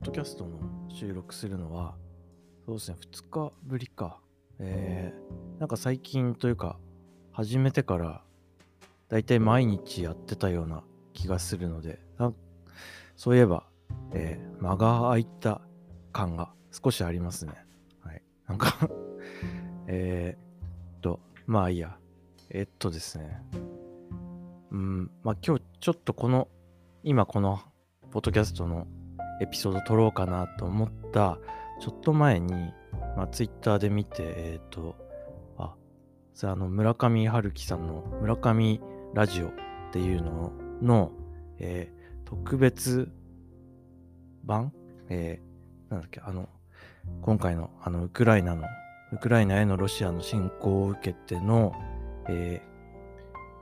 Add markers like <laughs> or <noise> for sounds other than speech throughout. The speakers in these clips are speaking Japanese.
ポッドキャストの収録するのは、そうですね、2日ぶりか。えー、なんか最近というか、始めてから、だいたい毎日やってたような気がするので、そういえば、えー、間が空いた感が少しありますね。はい。なんか <laughs> えっと、まあいいや。えっとですね。うん、まあ今日ちょっとこの、今このポッドキャストのエピソード撮ろうかなと思ったちょっと前に、まあ、ツイッターで見て、えっ、ー、と、あ、それあの村上春樹さんの村上ラジオっていうのの、えー、特別版？えー、なんだっけ、あの、今回のあのウクライナの、ウクライナへのロシアの侵攻を受けての、え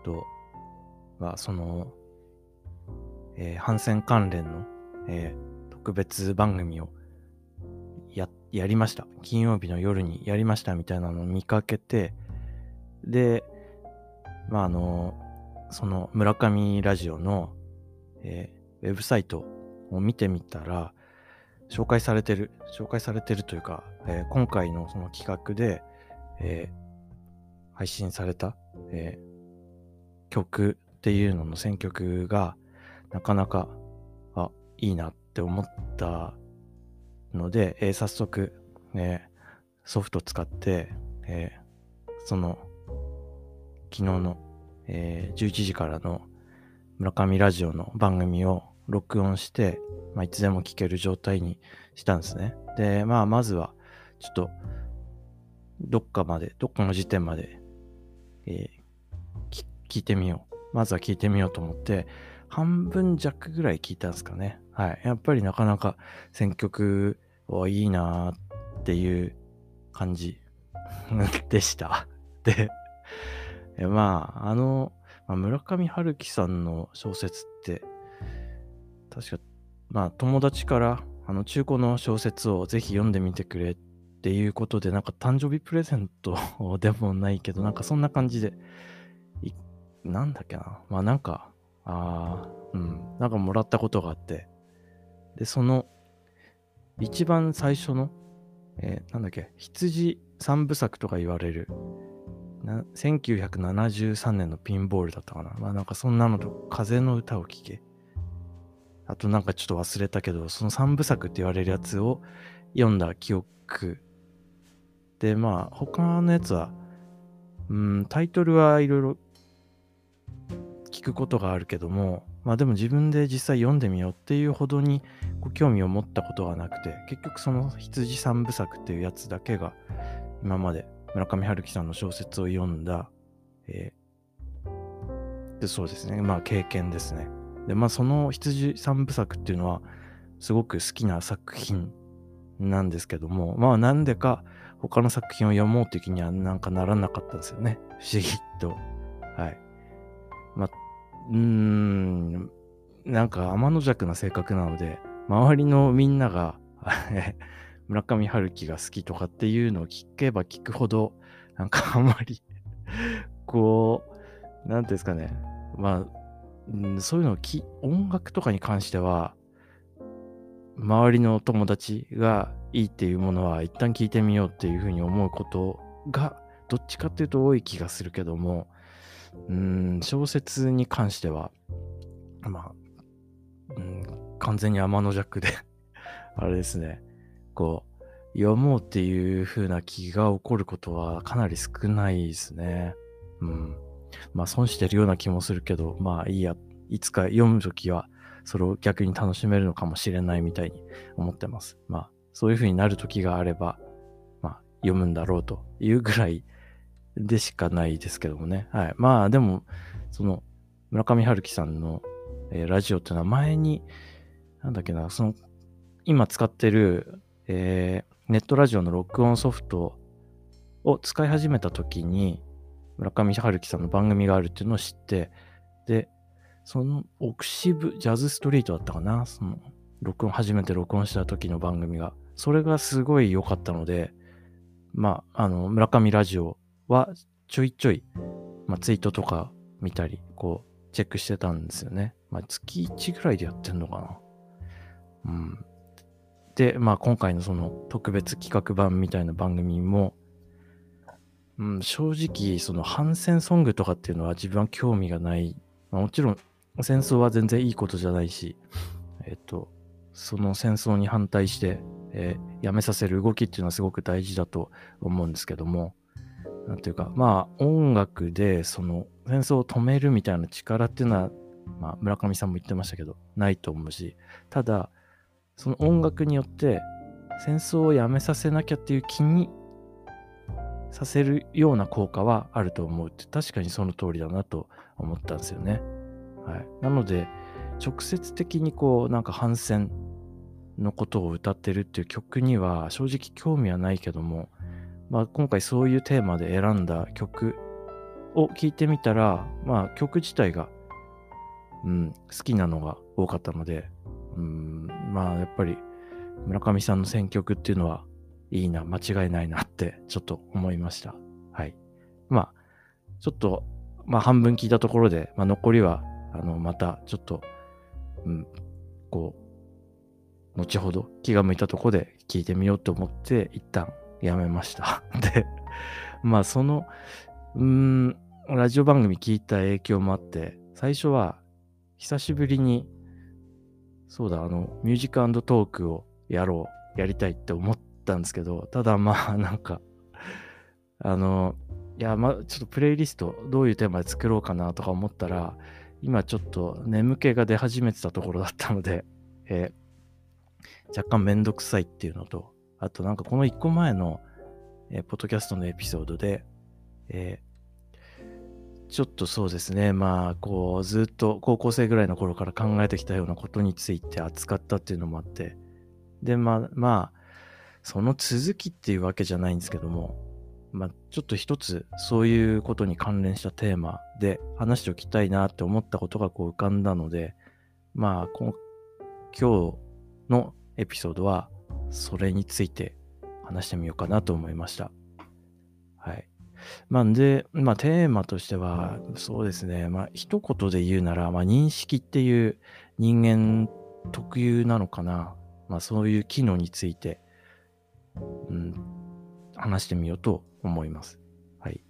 ー、と、まあ、その、えー、反戦関連の、えー、特別番組をややりました。金曜日の夜にやりましたみたいなのを見かけて、で、まあ、あの、その村上ラジオの、えー、ウェブサイトを見てみたら、紹介されてる、紹介されてるというか、えー、今回のその企画で、えー、配信された、え、曲っていうのの選曲がなかなか、あ、いいなって思ったので、えー、早速、えー、ソフト使って、えー、その昨日の、えー、11時からの村上ラジオの番組を録音して、まあ、いつでも聞ける状態にしたんですね。で、まあ、まずは、ちょっと、どっかまで、どっかの時点まで、えー、聞いてみよう。まずは聞いてみようと思って、半分弱ぐらい聞いたんですかね。はい。やっぱりなかなか選曲はいいなっていう感じ <laughs> でした。<laughs> で、まあ、あの、まあ、村上春樹さんの小説って、確か、まあ、友達から、あの、中古の小説をぜひ読んでみてくれっていうことで、なんか誕生日プレゼント <laughs> でもないけど、なんかそんな感じで、なんだっけな。まあなんか、ああ、うん、なんかもらったことがあって、で、その、一番最初の、えー、なんだっけ、羊三部作とか言われる、な1973年のピンボールだったかな。まあなんかそんなのと、風の歌を聴け。あとなんかちょっと忘れたけど、その三部作って言われるやつを読んだ記憶。で、まあ他のやつは、うん、タイトルはいろいろ聞くことがあるけども、まあでも自分で実際読んでみようっていうほどにご興味を持ったことはなくて、結局その羊三部作っていうやつだけが今まで村上春樹さんの小説を読んだ、えー、でそうですね、まあ経験ですね。で、まあその羊三部作っていうのはすごく好きな作品なんですけども、まあなんでか他の作品を読もうという気にはなんかならなかったんですよね。不思議と。はい。うーん、なんか天の弱な性格なので、周りのみんなが <laughs> 村上春樹が好きとかっていうのを聞けば聞くほど、なんかあんまりこう、なんていうんですかね、まあ、うん、そういうのをき、音楽とかに関しては、周りの友達がいいっていうものは一旦聞いてみようっていうふうに思うことがどっちかっていうと多い気がするけども、うん、小説に関しては、まあ、うん、完全に天の弱で <laughs> あれですね、こう、読もうっていう風な気が起こることはかなり少ないですね。うん。まあ、損してるような気もするけど、まあいいや、いつか読むときは、それを逆に楽しめるのかもしれないみたいに思ってます。まあ、そういう風になる時があれば、まあ、読むんだろうというぐらいでしかないですけどもね。はい。まあでも、その、村上春樹さんの、えー、ラジオっていうのは前に、なんだっけな、その、今使ってる、えー、ネットラジオの録音ソフトを使い始めた時に、村上春樹さんの番組があるっていうのを知って、で、その、オクシブ、ジャズストリートだったかな、その、録音、初めて録音した時の番組が。それがすごい良かったので、まあ、あの、村上ラジオはちょいちょい、まあ、ツイートとか見たり、こう、チェックしてたんですよね。まあ、月1ぐらいでやってんのかな。うん。で、まあ今回のその特別企画版みたいな番組も、うん、正直その反戦ソングとかっていうのは自分は興味がない。まあ、もちろん戦争は全然いいことじゃないし、えっと、その戦争に反対して、えー、やめさせる動きっていうのはすごく大事だと思うんですけども、なんていうか、まあ音楽でその戦争を止めるみたいな力っていうのは、まあ村上さんも言ってましたけど、ないと思うし、ただ、その音楽によって戦争をやめさせなきゃっていう気にさせるような効果はあると思うって確かにその通りだなと思ったんですよね。はい、なので直接的にこうなんか反戦のことを歌ってるっていう曲には正直興味はないけども、まあ、今回そういうテーマで選んだ曲を聴いてみたら、まあ、曲自体が、うん、好きなのが多かったので、うん、まあやっぱり村上さんの選曲っていうのはいいな、間違いないなってちょっと思いました。はい。まあ、ちょっと、まあ半分聞いたところで、まあ残りは、あの、またちょっと、うん、こう、後ほど気が向いたところで聞いてみようと思って一旦やめました。<laughs> で、まあその、うん、ラジオ番組聞いた影響もあって、最初は久しぶりに、そうだ、あの、ミュージックトークをやろう、やりたいって思ったんですけど、ただまあ <laughs> なんか、あの、いや、まあちょっとプレイリストどういうテーマで作ろうかなとか思ったら、今ちょっと眠気が出始めてたところだったので、えー、若干めんどくさいっていうのと、あとなんかこの1個前の、えー、ポッドキャストのエピソードで、えー、ちょっとそうですね、まあこうずっと高校生ぐらいの頃から考えてきたようなことについて扱ったっていうのもあって、で、まあ、まあ、その続きっていうわけじゃないんですけども、まあ、ちょっと一つそういうことに関連したテーマで話しておきたいなって思ったことがこう浮かんだので、まあ、今日のエピソードはそれについて話してみようかなと思いました。はい。まあ、で、まあ、テーマとしては、そうですね、まあ、一言で言うなら、まあ、認識っていう人間特有なのかな。まあ、そういう機能について、うん、話してみようと思います。はい。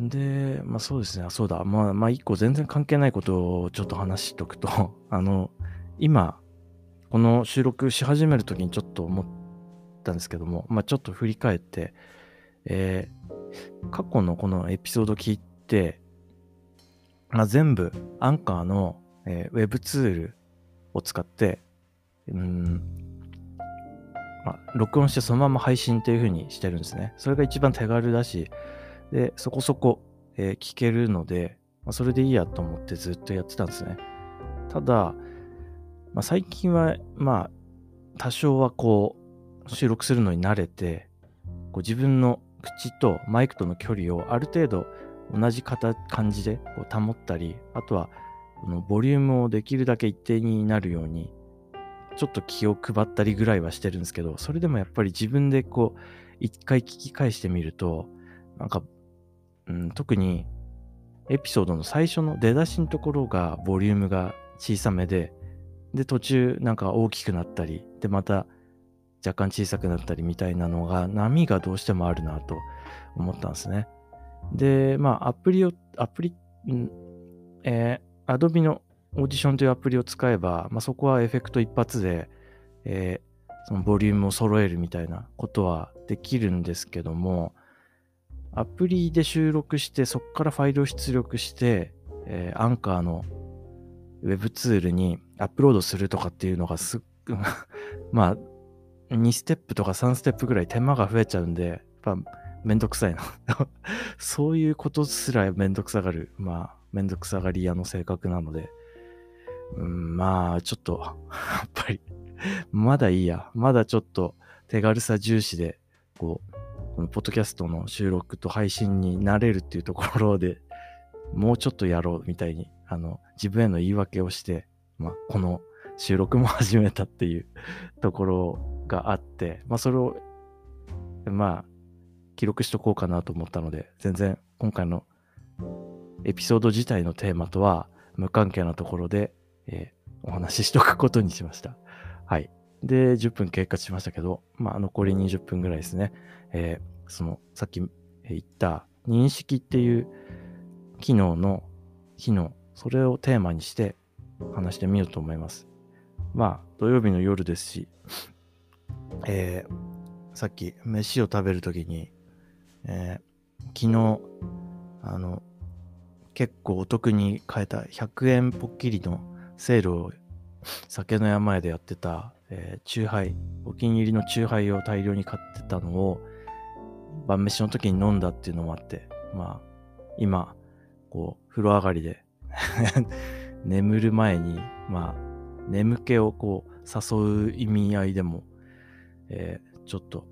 で、まあそうですね、そうだ、まあ、まあ一個全然関係ないことをちょっと話しとくと、<laughs> あの、今、この収録し始めるときにちょっと思ったんですけども、まあちょっと振り返って、えー、過去のこのエピソード聞いて、まあ、全部アンカーの、えー、ウェブツールを使って、うん、まあ、録音してそのまま配信っていう風にしてるんですね。それが一番手軽だし、で、そこそこ、えー、聞けるので、まあ、それでいいやと思ってずっとやってたんですね。ただ、まあ、最近は、まあ、多少はこう、収録するのに慣れて、こう自分の口とマイクとの距離をある程度同じ感じでこう保ったり、あとは、このボリュームをできるだけ一定になるようにちょっと気を配ったりぐらいはしてるんですけど、それでもやっぱり自分でこう、一回聞き返してみると、なんか、うん、特にエピソードの最初の出だしのところがボリュームが小さめで、で、途中なんか大きくなったり、で、また若干小さくなったりみたいなのが、波がどうしてもあるなと思ったんですね。で、まあ、アプリを、アプリ、んえー、Adobe のオーディションというアプリを使えば、まあ、そこはエフェクト一発で、えー、そのボリュームを揃えるみたいなことはできるんですけども、アプリで収録して、そこからファイルを出力して、え、アンカーのウェブツールにアップロードするとかっていうのがすっ、<laughs> まあ、2ステップとか3ステップぐらい手間が増えちゃうんで、やっぱめんどくさいな。<laughs> そういうことすらめんどくさがる、まあ、めんどくさがり屋の性格なので、うん、まあ、ちょっと、<laughs> やっぱり、まだいいや。まだちょっと手軽さ重視で、こう、このポッドキャストの収録と配信になれるっていうところで、もうちょっとやろうみたいに、あの、自分への言い訳をして、まあ、この収録も始めたっていう <laughs> ところがあって、まあ、それを、まあ、記録しとこうかなと思ったので、全然今回のエピソード自体のテーマとは無関係なところで、えー、お話ししとくことにしました。はい。で、10分経過しましたけど、まあ、残り20分ぐらいですね。えー、その、さっき言った認識っていう機能の機能、それをテーマにして話してみようと思います。まあ、土曜日の夜ですし、<laughs> えー、さっき飯を食べるときに、えー、昨日、あの、結構お得に買えた100円ぽっきりのセールを酒の山屋でやってた、えー、チューハイ、お気に入りのチューハイを大量に買ってたのを晩飯の時に飲んだっていうのもあって、まあ、今、こう、風呂上がりで <laughs> 眠る前に、まあ、眠気をこう、誘う意味合いでも、えー、ちょっと、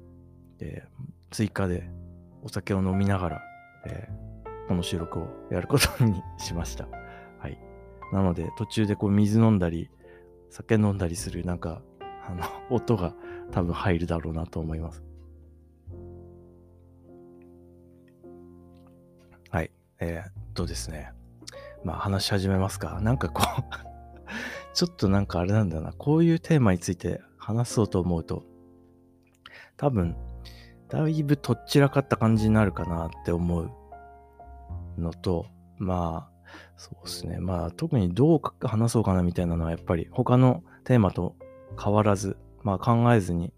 えー、追加でお酒を飲みながら、えー、この収録をやることにしました。はい。なので、途中でこう、水飲んだり、酒飲んだりする、なんか、あの、音が多分入るだろうなと思います。はい。えー、っとですね。まあ話し始めますか。なんかこう <laughs> ちょっとなんかあれなんだな。こういうテーマについて話そうと思うと、多分、だいぶとっちらかった感じになるかなって思うのと、まあ、そうですね。まあ特にどう話そうかなみたいなのはやっぱり他のテーマと変わらず、まあ考えずに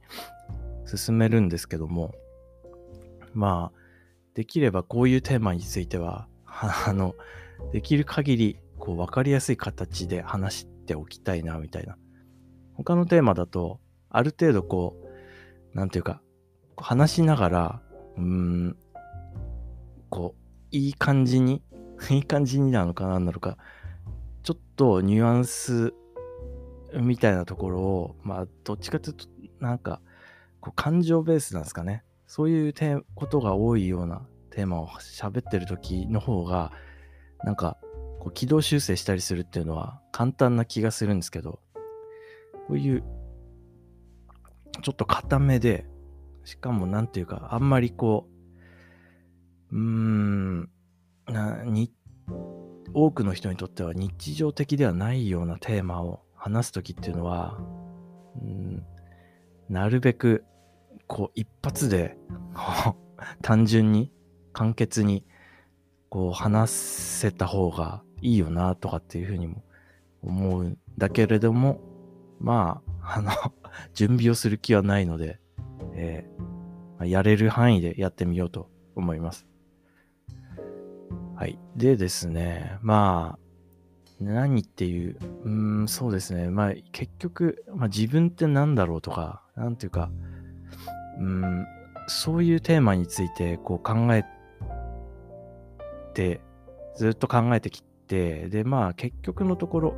進めるんですけども、まあ、できればこういうテーマについては、<laughs> あの、できる限り、こう、わかりやすい形で話しておきたいな、みたいな。他のテーマだと、ある程度こう、なんていうか、話しながら、うん、こう、いい感じに、<laughs> いい感じになのかなんなのか、ちょっとニュアンスみたいなところを、まあ、どっちかというと、なんか、こう感情ベースなんですかね。そういうことが多いようなテーマを喋ってる時の方が、なんか、こう軌道修正したりするっていうのは簡単な気がするんですけど、こういう、ちょっと固めで、しかもなんていうか、あんまりこう、うーん、な、に、多くの人にとっては日常的ではないようなテーマを話すときっていうのは、うん、なるべく、こう、一発で、単純に、簡潔にこう話せた方がいいよなとかっていうふうにも思うんだけれども、まあ、<laughs> あの準備をする気はないので、えー、やれる範囲でやってみようと思います。はい。でですね、まあ、何っていう、うん、そうですね。まあ、結局、まあ、自分って何だろうとか、なんていうか、うん、そういうテーマについてこう考えて、ずっと考えてきて、で、まあ結局のところ、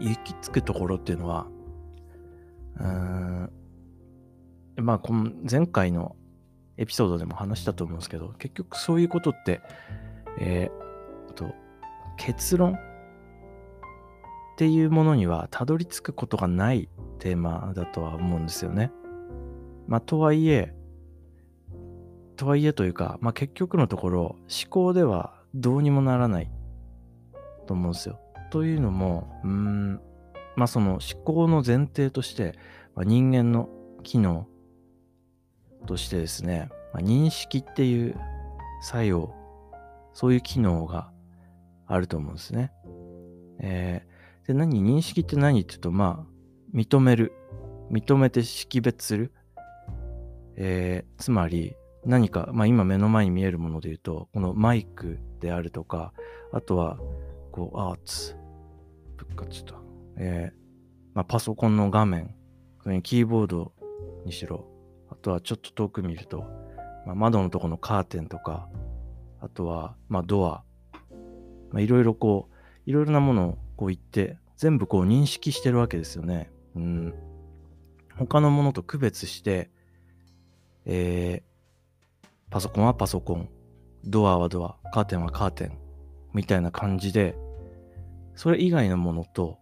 行き着くところっていうのは、うーん、まあこの前回のエピソードでも話したと思うんですけど、結局そういうことって、えー、と、結論っていうものにはたどり着くことがないテーマだとは思うんですよね。まあとはいえ、とはいえというか、まあ、結局のところ思考ではどうにもならないと思うんですよ。というのも、うん、まあその思考の前提として、まあ、人間の機能としてですね、まあ、認識っていう作用、そういう機能があると思うんですね。えー、で、何認識って何って言うと、まあ、認める。認めて識別する。えー、つまり、何か、まあ、今目の前に見えるもので言うと、このマイクであるとか、あとは、こう、アーツ、ぶっかちょっと、えー、まあ、パソコンの画面、それにキーボードにしろ、あとはちょっと遠く見ると、まあ、窓のとこのカーテンとか、あとは、まあ、ドア、まあ、いろいろこう、いろいろなものをこう言って、全部こう認識してるわけですよね。うん。他のものと区別して、えー、パソコンはパソコン、ドアはドア、カーテンはカーテン、みたいな感じで、それ以外のものと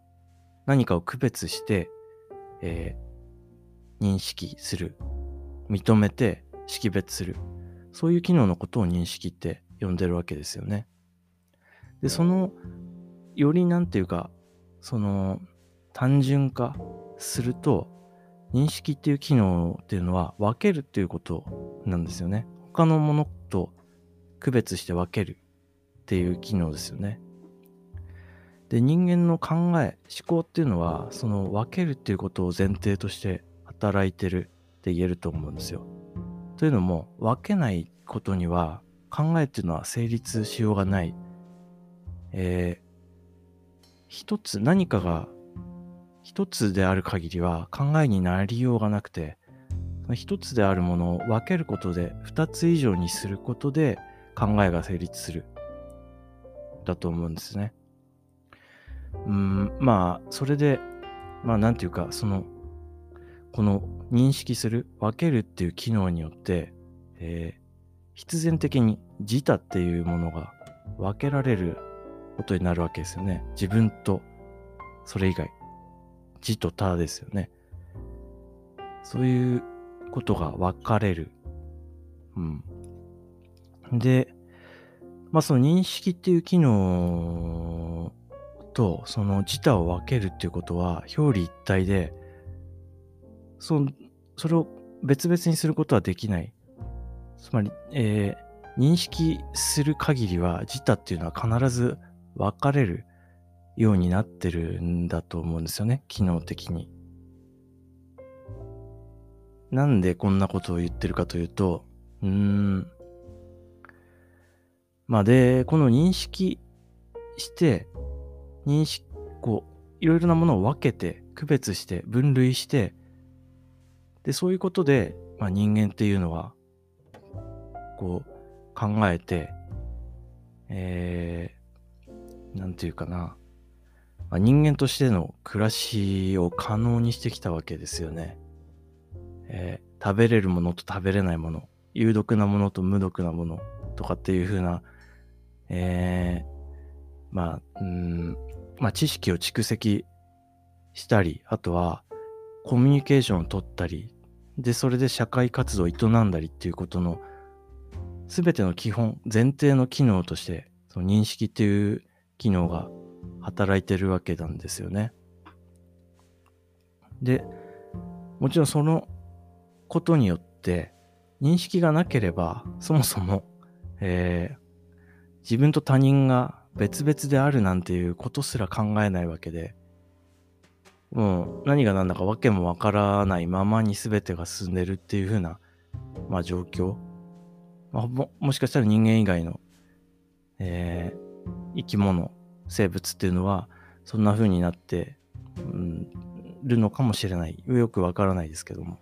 何かを区別して、えー、認識する、認めて識別する、そういう機能のことを認識って呼んでるわけですよね。で、その、よりなんていうか、その、単純化すると、認識っていう機能っていうのは分けるっていうことなんですよね。他のものと区別して分けるっていう機能ですよね。で人間の考え思考っていうのはその分けるっていうことを前提として働いてるって言えると思うんですよ。というのも分けないことには考えっていうのは成立しようがない。えー、一つ何かが一つである限りは考えになりようがなくて一つであるものを分けることで二つ以上にすることで考えが成立するだと思うんですね。うんまあそれでまあなんていうかそのこの認識する分けるっていう機能によって、えー、必然的に自他っていうものが分けられることになるわけですよね。自分とそれ以外。自と他ですよね。そういうことが分かれる。うん。で、まあその認識っていう機能とその自他を分けるっていうことは表裏一体で、そのそれを別々にすることはできない。つまり、えー、認識する限りは自他っていうのは必ず分かれるようになってるんだと思うんですよね、機能的に。なんでこんなことを言ってるかというと、うーん。まあで、この認識して、認識、こう、いろいろなものを分けて、区別して、分類して、で、そういうことで、まあ、人間っていうのは、こう、考えて、えー、なんていうかな、まあ、人間としての暮らしを可能にしてきたわけですよね。えー、食べれるものと食べれないもの、有毒なものと無毒なものとかっていう風な、えー、まあ、うん、まあ知識を蓄積したり、あとはコミュニケーションを取ったり、で、それで社会活動を営んだりっていうことの全ての基本、前提の機能として、その認識っていう機能が働いてるわけなんですよね。で、もちろんそのことによって認識がなければ、そもそも、えー、自分と他人が別々であるなんていうことすら考えないわけで、もう何が何だか訳もわからないままに全てが進んでるっていう風な、まあ、状況。まあ、ももしかしたら人間以外の、えー、生き物生物っていうのはそんな風になって、うん、るのかもしれない。よくわからないですけども。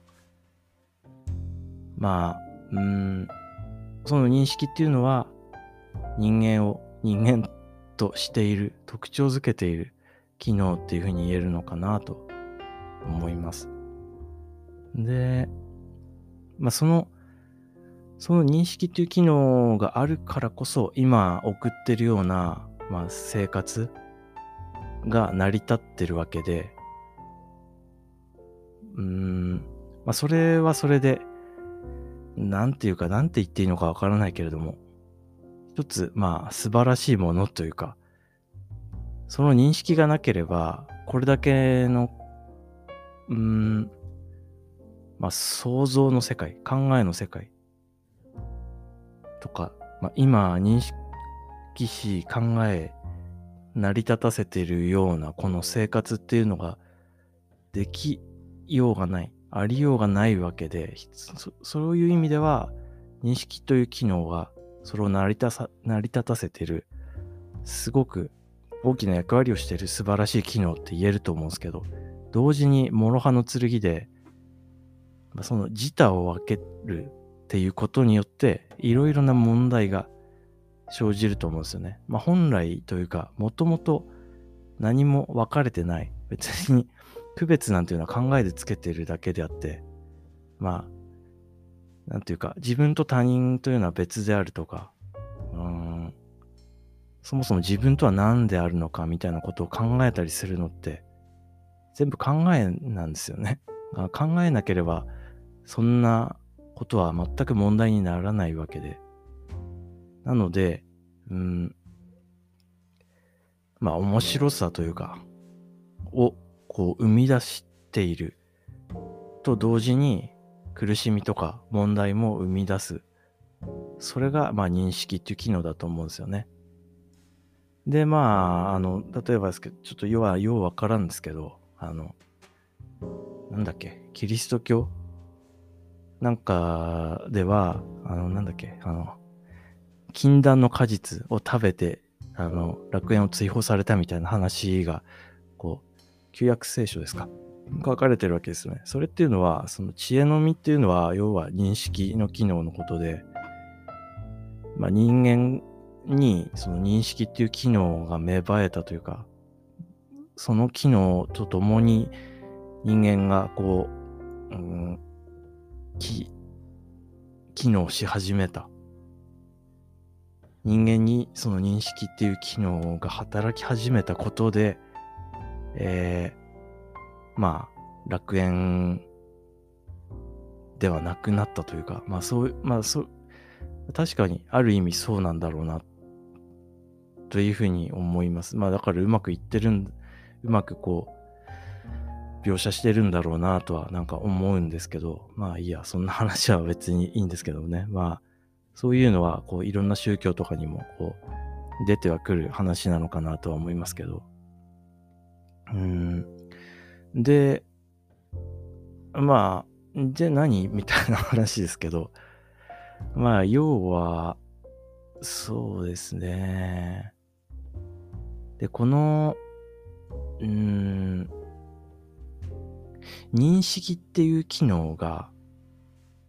まあ、うん、その認識っていうのは人間を人間としている、特徴づけている機能っていう風に言えるのかなと思います。で、まあその、その認識っていう機能があるからこそ今送ってるようなまあ、生活が成り立ってるわけで、うん、まあ、それはそれで、なんていうか、なんて言っていいのかわからないけれども、一つ、まあ、素晴らしいものというか、その認識がなければ、これだけの、うん、まあ、想像の世界、考えの世界とか、まあ、今認識し考え成り立たせているようなこの生活っていうのができようがない。ありようがないわけでそういう意味では認識という機能がそれを成り立た成り立たせてるすごく大きな役割をしてる素晴らしい機能って言えると思うんですけど同時に諸刃の剣でその自他を分けるっていうことによっていろいろな問題が生じると思うんですよね。まあ、本来というか、もともと何も分かれてない。別に区別なんていうのは考えでつけてるだけであって、まあ、なんていうか、自分と他人というのは別であるとか、うん、そもそも自分とは何であるのかみたいなことを考えたりするのって、全部考えなんですよね。<laughs> 考えなければ、そんなことは全く問題にならないわけで。なので、うん、まあ面白さというか、をこう生み出していると同時に苦しみとか問題も生み出す。それが、まあ、認識っていう機能だと思うんですよね。で、まあ、あの、例えばですけど、ちょっと要は、ようわからんですけど、あの、なんだっけ、キリスト教？なんかでは、あの、なんだっけ、あの、禁断の果実を食べて、あの、楽園を追放されたみたいな話が、こう、旧約聖書ですか？書かれてるわけですね。それっていうのは、その知恵の実っていうのは、要は認識の機能のことで、まあ、人間にその認識っていう機能が芽生えたというか、その機能とともに人間がこう、うん、機能し始めた。人間にその認識っていう機能が働き始めたことで、えー、まあ、楽園ではなくなったというか、まあそう、まあそう、確かにある意味そうなんだろうな、というふうに思います。まあだからうまくいってるん、うまくこう、描写してるんだろうなとはなんか思うんですけど、まあいいや、そんな話は別にいいんですけどね。まあ、そういうのはこういろんな宗教とかにもこう出てはくる話なのかなとは思いますけど。うん。で、まあ、で何？<laughs> みたいな話ですけど、まあ、要は、そうですね。で、この、うん、認識っていう機能が、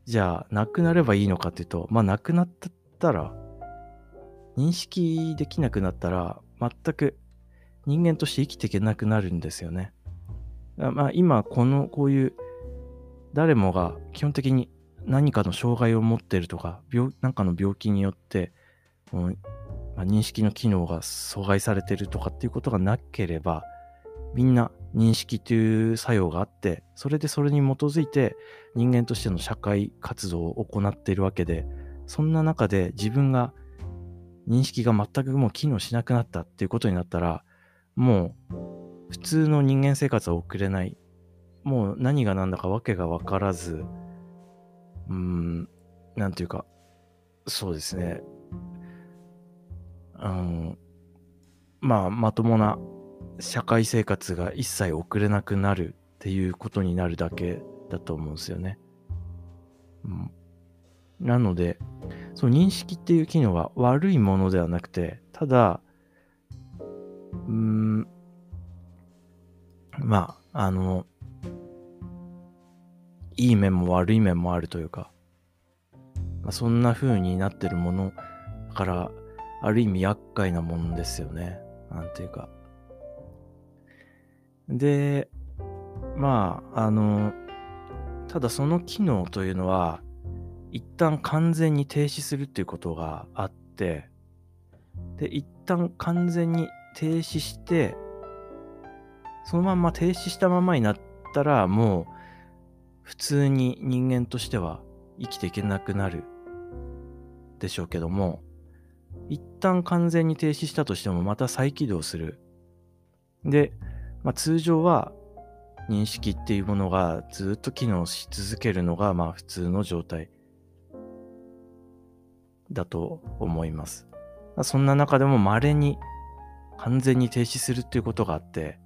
じゃあ、なくなればいいのかっていうと、まあ、なくなったら、認識できなくなったら、全く人間として生きていけなくなるんですよね。まあ、今、この、こういう、誰もが基本的に何かの障害を持っているとか、病、なんかの病気によって、うんまあ、認識の機能が阻害されているとかっていうことがなければ、みんな認識という作用があって、それでそれに基づいて人間としての社会活動を行っているわけで、そんな中で自分が認識が全くもう機能しなくなったっていうことになったら、もう普通の人間生活は送れない。もう何が何だかわけがわからず、うーん、なんていうか、そうですね。うん、まあ、まともな社会生活が一切送れなくなるっていうことになるだけだと思うんですよね。うん、なので、その認識っていう機能は悪いものではなくて、ただ、うん、まあ、あの、いい面も悪い面もあるというか、まあ、そんな風になってるものから、ある意味厄介なもんですよね。なんていうか。で、まあ、あの、ただその機能というのは、一旦完全に停止するっていうことがあって、で、一旦完全に停止して、そのまんま停止したままになったら、もう、普通に人間としては生きていけなくなるでしょうけども、一旦完全に停止したとしてもまた再起動する。で、まあ、通常は認識っていうものがずっと機能し続けるのがまあ普通の状態だと思います。そんな中でも稀に完全に停止するっていうことがあって、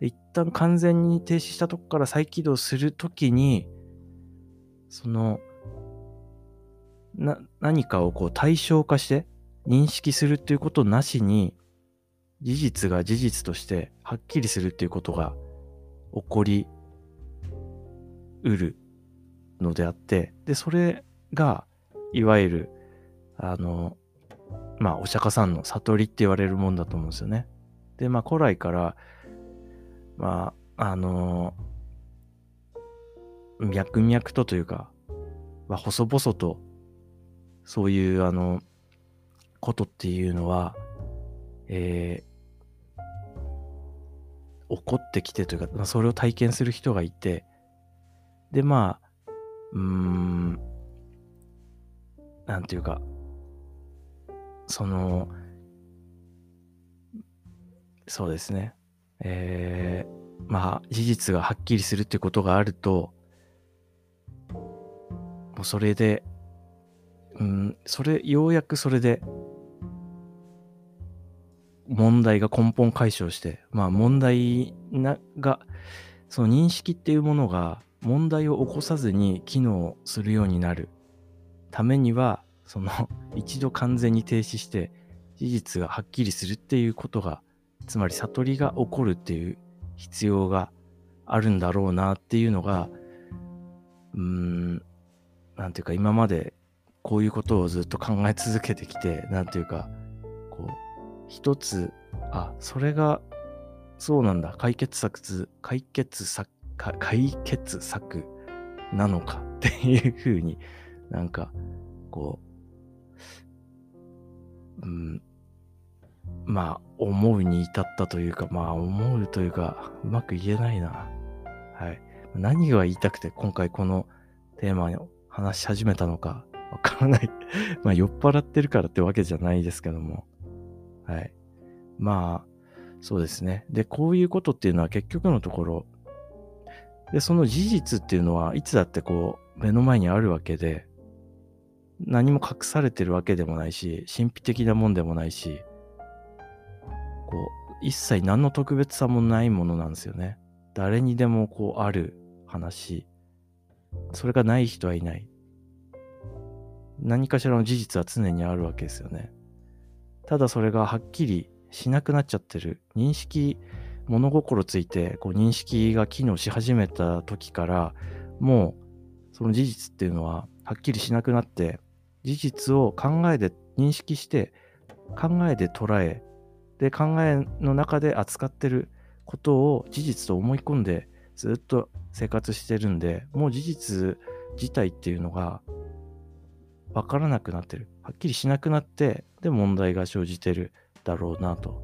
で一旦完全に停止したとこから再起動するときに、その、な、何かをこう対象化して認識するっていうことなしに、事実が事実としてはっきりするっていうことが起こりうるのであって、で、それが、いわゆる、あの、まあ、お釈迦さんの悟りって言われるもんだと思うんですよね。で、まあ、古来から、まあ、あの脈々とというか、まあ、細々と、そういう、あの、ことっていうのは、えー、起こってきてというか、まあ、それを体験する人がいて、で、まあ、うーん、なんていうか、その、そうですね。えー、まあ、事実がはっきりするってことがあるとも、うそれで、うん、それ、ようやくそれで、問題が根本解消して、まあ問題なが、その認識っていうものが問題を起こさずに機能するようになるためには、その <laughs> 一度完全に停止して事実がはっきりするっていうことが、つまり悟りが起こるっていう必要があるんだろうなっていうのが、うーん、なんていうか今までこういうことをずっと考え続けてきて、なんていうか、こう、一つ、あ、それが、そうなんだ、解決策、解決策、解決策なのかっていうふうになんか、こう、うん、まあ、思うに至ったというか、まあ、思うというか、うまく言えないな。はい。何が言いたくて今回このテーマを話し始めたのかわからない <laughs> まあ、酔っ払ってるからってわけじゃないですけども。はい。まあ、そうですね。で、こういうことっていうのは結局のところ、で、その事実っていうのはいつだってこう、目の前にあるわけで、何も隠されてるわけでもないし、神秘的なもんでもないし、こう、一切何の特別さもないものなんですよね。誰にでもこうある話。それがない人はいない。何かしらの事実は常にあるわけですよね。ただそれがはっきりしなくなっちゃってる。認識、物心ついて、こう認識が機能し始めた時から、もうその事実っていうのははっきりしなくなって、事実を考えで認識して、考えで捉え、で、考えの中で扱ってることを事実と思い込んでずっと生活してるんで、もう事実自体っていうのが分からなくなってる。はっきりしなくなって、で、問題が生じてるだろうなと。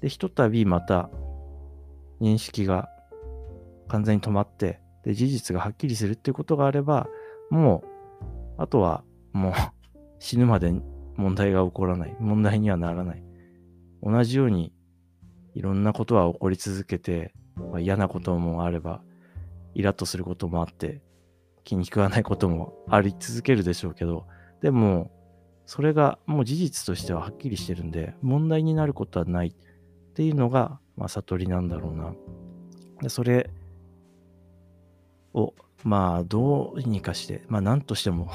で、ひとたびまた認識が完全に止まって、で、事実がはっきりするっていうことがあれば、もう、あとはもう死ぬまで問題が起こらない。問題にはならない。同じようにいろんなことは起こり続けて、まあ、嫌なこともあれば、イラッとすることもあって、気に食わないこともあり続けるでしょうけど、でも、それがもう事実としてははっきりしてるんで、問題になることはないっていうのが、まあ、悟りなんだろうな。でそれを、まあ、どうにかして、まあ、何としても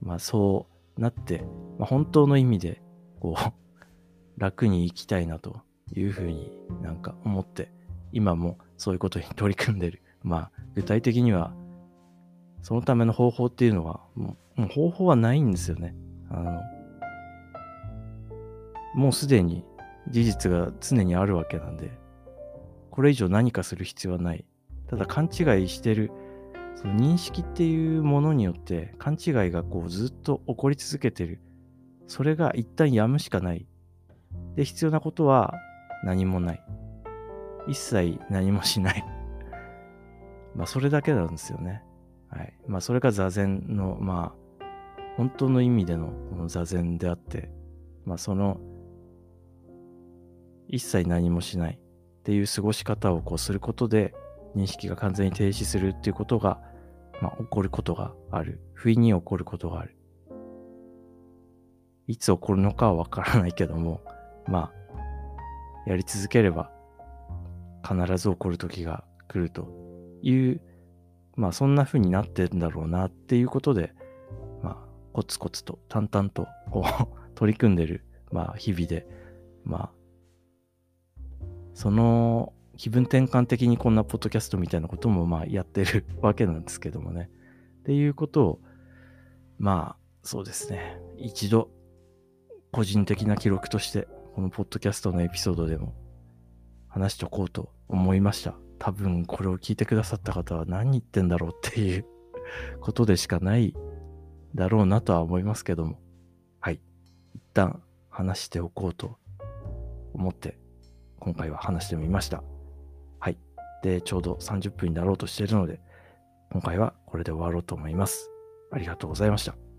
まあ、そうなって、まあ、本当の意味で、こう、<laughs> 楽に生きたいなというふうになんか思って、今もそういうことに取り組んでる。まあ、具体的には、そのための方法っていうのは、もうもう方法はないんですよね。あの、もうすでに事実が常にあるわけなんで、これ以上何かする必要はない。ただ勘違いしてる、その認識っていうものによって勘違いがこうずっと起こり続けてる。それが一旦やむしかない。で、必要なことは何もない。一切何もしない。<laughs> まあ、それだけなんですよね。はい。まあ、それが座禅の、まあ、本当の意味でのこの座禅であって、まあ、その、一切何もしないっていう過ごし方をこうすることで、認識が完全に停止するっていうことが、まあ、起こることがある。不意に起こることがある。いつ起こるのかはわからないけども、まあ、やり続ければ必ず起こる時が来るという、まあそんな風になってるんだろうなっていうことで、まあコツコツと淡々とこう <laughs> 取り組んでる、まあ日々で、まあその気分転換的にこんなポッドキャストみたいなこともまあやってるわけなんですけどもね。っていうことを、まあそうですね。一度個人的な記録としてこのポッドキャストのエピソードでも話しておこうと思いました。多分これを聞いてくださった方は何言ってんだろうっていうことでしかないだろうなとは思いますけども。はい。一旦話しておこうと思って今回は話してみました。で、ちょうど30分になろうとしているので、今回はこれで終わろうと思います。ありがとうございました。